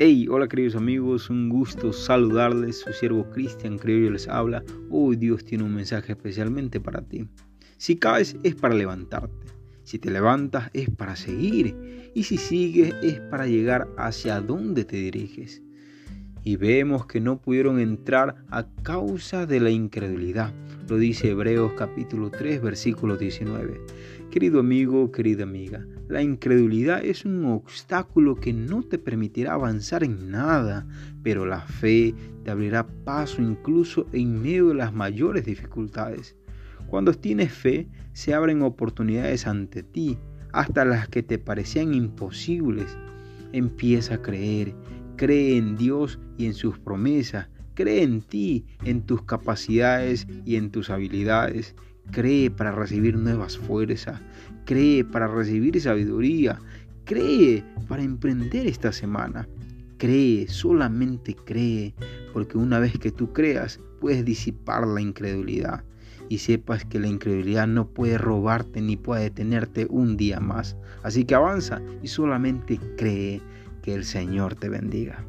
Hey, hola queridos amigos, un gusto saludarles. Su siervo Cristian Criollo les habla. Hoy Dios tiene un mensaje especialmente para ti. Si caes es para levantarte. Si te levantas es para seguir. Y si sigues es para llegar hacia donde te diriges. Y vemos que no pudieron entrar a causa de la incredulidad. Lo dice Hebreos capítulo 3 versículo 19. Querido amigo, querida amiga, la incredulidad es un obstáculo que no te permitirá avanzar en nada, pero la fe te abrirá paso incluso en medio de las mayores dificultades. Cuando tienes fe, se abren oportunidades ante ti, hasta las que te parecían imposibles. Empieza a creer, cree en Dios y en sus promesas, cree en ti, en tus capacidades y en tus habilidades Cree para recibir nuevas fuerzas. Cree para recibir sabiduría. Cree para emprender esta semana. Cree, solamente cree, porque una vez que tú creas, puedes disipar la incredulidad y sepas que la incredulidad no puede robarte ni puede detenerte un día más. Así que avanza y solamente cree que el Señor te bendiga.